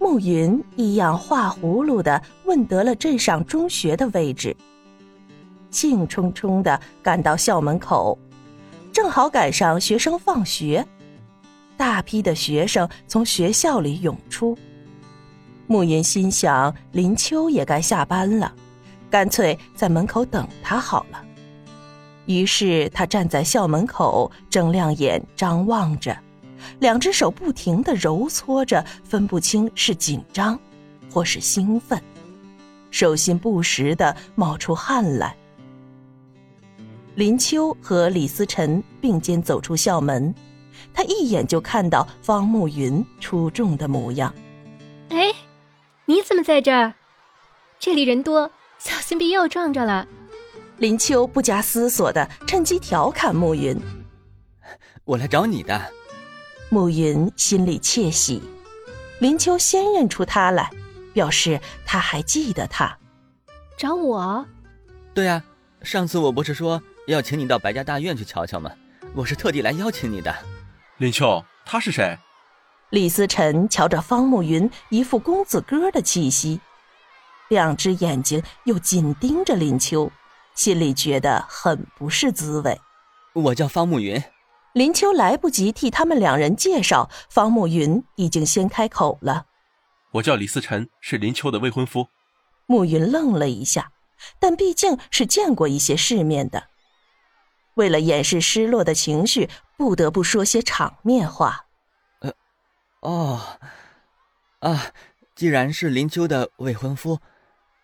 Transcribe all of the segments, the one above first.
暮云一样画葫芦的问得了镇上中学的位置，兴冲冲的赶到校门口，正好赶上学生放学，大批的学生从学校里涌出。暮云心想，林秋也该下班了，干脆在门口等他好了。于是他站在校门口，睁亮眼张望着，两只手不停的揉搓着，分不清是紧张，或是兴奋，手心不时地冒出汗来。林秋和李思辰并肩走出校门，他一眼就看到方慕云出众的模样。哎，你怎么在这儿？这里人多，小心别又撞着了。林秋不加思索的趁机调侃暮云：“我来找你的。”暮云心里窃喜，林秋先认出他来，表示他还记得他。找我？对呀，上次我不是说要请你到白家大院去瞧瞧吗？我是特地来邀请你的。林秋，他是谁？李思辰瞧着方慕云，一副公子哥的气息，两只眼睛又紧盯着林秋。心里觉得很不是滋味。我叫方慕云。林秋来不及替他们两人介绍，方慕云已经先开口了：“我叫李思辰，是林秋的未婚夫。”慕云愣了一下，但毕竟是见过一些世面的，为了掩饰失落的情绪，不得不说些场面话。呃，哦，啊，既然是林秋的未婚夫，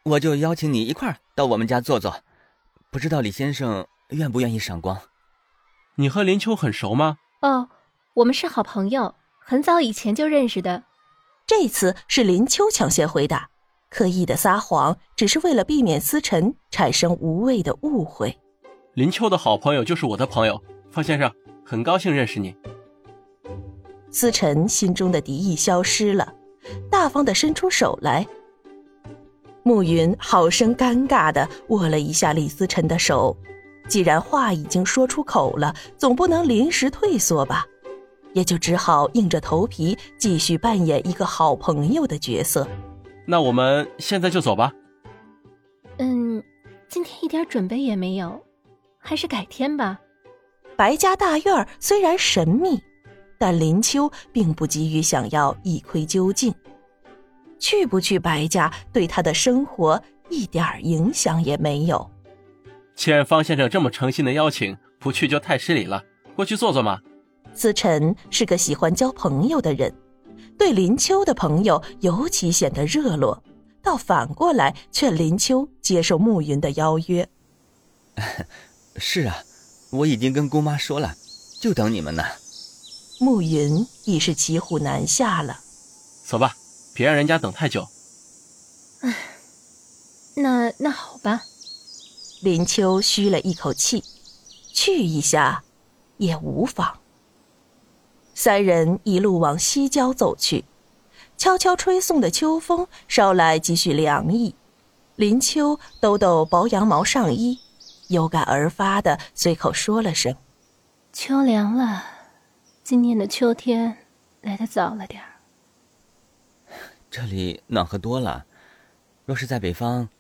我就邀请你一块儿到我们家坐坐。不知道李先生愿不愿意赏光？你和林秋很熟吗？哦，我们是好朋友，很早以前就认识的。这次是林秋抢先回答，刻意的撒谎，只是为了避免思辰产生无谓的误会。林秋的好朋友就是我的朋友，方先生，很高兴认识你。思辰心中的敌意消失了，大方的伸出手来。暮云好生尴尬的握了一下李思辰的手，既然话已经说出口了，总不能临时退缩吧，也就只好硬着头皮继续扮演一个好朋友的角色。那我们现在就走吧。嗯，今天一点准备也没有，还是改天吧。白家大院虽然神秘，但林秋并不急于想要一窥究竟。去不去白家，对他的生活一点影响也没有。既然方先生这么诚心的邀请，不去就太失礼了。过去坐坐嘛。思辰是个喜欢交朋友的人，对林秋的朋友尤其显得热络，倒反过来劝林秋接受暮云的邀约。是啊，我已经跟姑妈说了，就等你们呢。暮云已是骑虎难下了。走吧。别让人家等太久。唉，那那好吧。林秋吁了一口气，去一下也无妨。三人一路往西郊走去，悄悄吹送的秋风捎来几许凉意。林秋抖抖薄羊毛上衣，有感而发的随口说了声：“秋凉了，今年的秋天来的早了点儿。”这里暖和多了，若是在北方，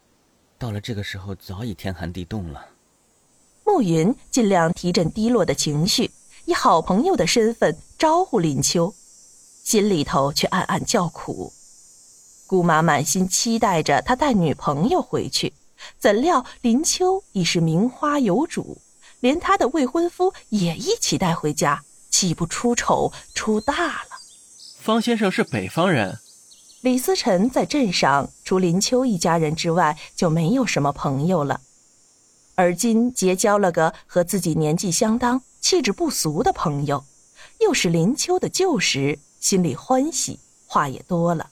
到了这个时候早已天寒地冻了。暮云尽量提振低落的情绪，以好朋友的身份招呼林秋，心里头却暗暗叫苦。姑妈满心期待着他带女朋友回去，怎料林秋已是名花有主，连他的未婚夫也一起带回家，岂不出丑出大了？方先生是北方人。李思辰在镇上除林秋一家人之外就没有什么朋友了，而今结交了个和自己年纪相当、气质不俗的朋友，又是林秋的旧识，心里欢喜，话也多了。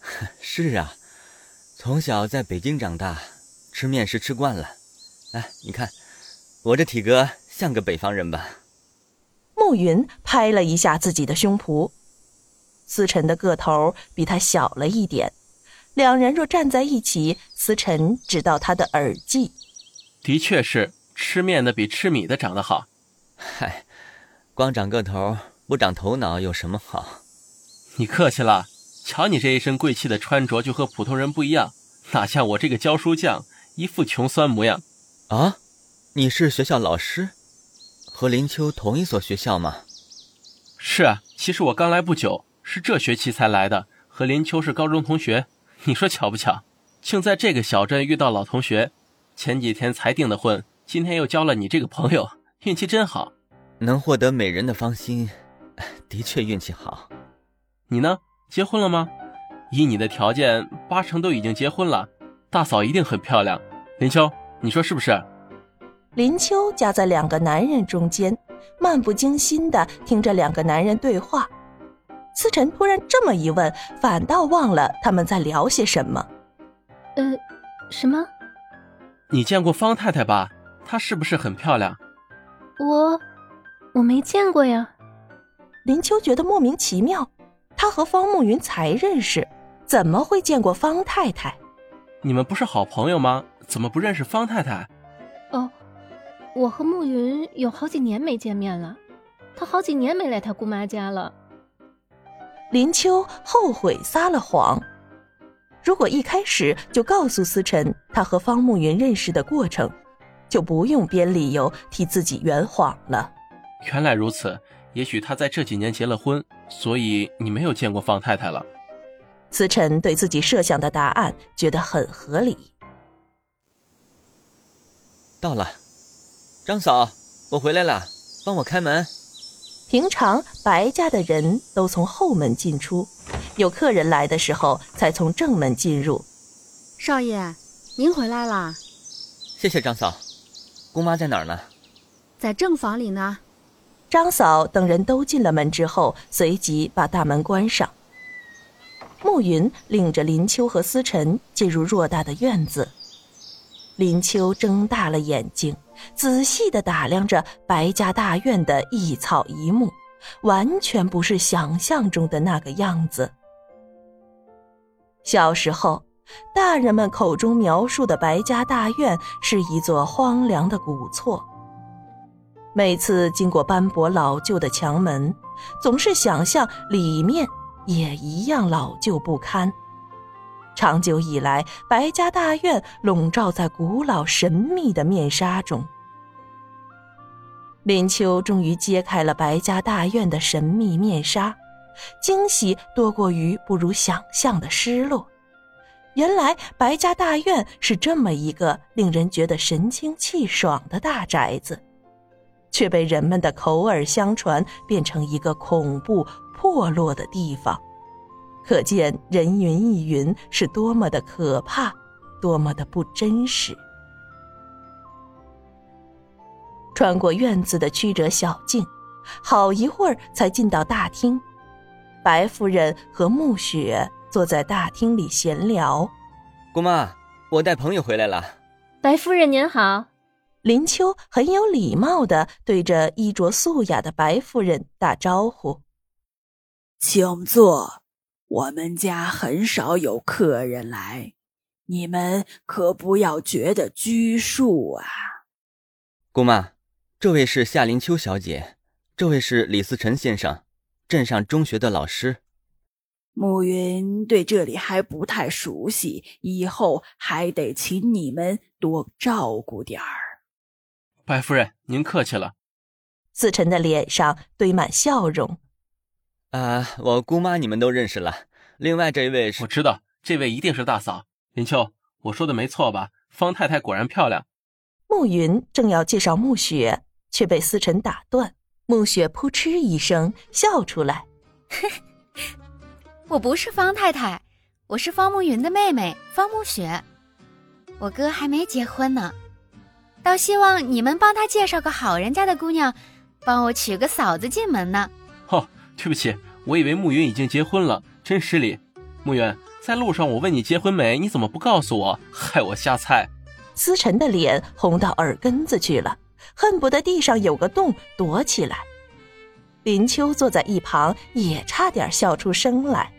是啊，从小在北京长大，吃面食吃惯了。哎，你看，我这体格像个北方人吧？暮云拍了一下自己的胸脯。思辰的个头比他小了一点，两人若站在一起，思辰只到他的耳际。的确是吃面的比吃米的长得好。嗨，光长个头不长头脑有什么好？你客气了，瞧你这一身贵气的穿着，就和普通人不一样，哪像我这个教书匠，一副穷酸模样。啊，你是学校老师，和林秋同一所学校吗？是啊，其实我刚来不久，是这学期才来的，和林秋是高中同学。你说巧不巧？竟在这个小镇遇到老同学，前几天才订的婚，今天又交了你这个朋友，运气真好。能获得美人的芳心，的确运气好。你呢？结婚了吗？以你的条件，八成都已经结婚了。大嫂一定很漂亮，林秋，你说是不是？林秋夹在两个男人中间，漫不经心的听着两个男人对话。思辰突然这么一问，反倒忘了他们在聊些什么。呃，什么？你见过方太太吧？她是不是很漂亮？我，我没见过呀。林秋觉得莫名其妙。他和方慕云才认识，怎么会见过方太太？你们不是好朋友吗？怎么不认识方太太？哦，我和慕云有好几年没见面了，他好几年没来他姑妈家了。林秋后悔撒了谎，如果一开始就告诉思辰他和方慕云认识的过程，就不用编理由替自己圆谎了。原来如此。也许他在这几年结了婚，所以你没有见过方太太了。思辰对自己设想的答案觉得很合理。到了，张嫂，我回来了，帮我开门。平常白家的人都从后门进出，有客人来的时候才从正门进入。少爷，您回来啦。谢谢张嫂，姑妈在哪儿呢？在正房里呢。张嫂等人都进了门之后，随即把大门关上。暮云领着林秋和思辰进入偌大的院子。林秋睁大了眼睛，仔细的打量着白家大院的一草一木，完全不是想象中的那个样子。小时候，大人们口中描述的白家大院是一座荒凉的古厝。每次经过斑驳老旧的墙门，总是想象里面也一样老旧不堪。长久以来，白家大院笼罩在古老神秘的面纱中。林秋终于揭开了白家大院的神秘面纱，惊喜多过于不如想象的失落。原来白家大院是这么一个令人觉得神清气爽的大宅子。却被人们的口耳相传变成一个恐怖破落的地方，可见人云亦云是多么的可怕，多么的不真实。穿过院子的曲折小径，好一会儿才进到大厅。白夫人和暮雪坐在大厅里闲聊。姑妈，我带朋友回来了。白夫人您好。林秋很有礼貌的对着衣着素雅的白夫人打招呼：“请坐，我们家很少有客人来，你们可不要觉得拘束啊。”姑妈，这位是夏林秋小姐，这位是李思辰先生，镇上中学的老师。暮云对这里还不太熟悉，以后还得请你们多照顾点儿。白夫人，您客气了。思辰的脸上堆满笑容。啊，我姑妈你们都认识了。另外这一位是，我知道，这位一定是大嫂林秋。我说的没错吧？方太太果然漂亮。暮云正要介绍暮雪，却被思辰打断。暮雪扑哧一声笑出来：“ 我不是方太太，我是方慕云的妹妹方暮雪。我哥还没结婚呢。”倒希望你们帮他介绍个好人家的姑娘，帮我娶个嫂子进门呢。哦，对不起，我以为暮云已经结婚了，真失礼。暮云，在路上我问你结婚没，你怎么不告诉我，害我瞎猜。思辰的脸红到耳根子去了，恨不得地上有个洞躲起来。林秋坐在一旁，也差点笑出声来。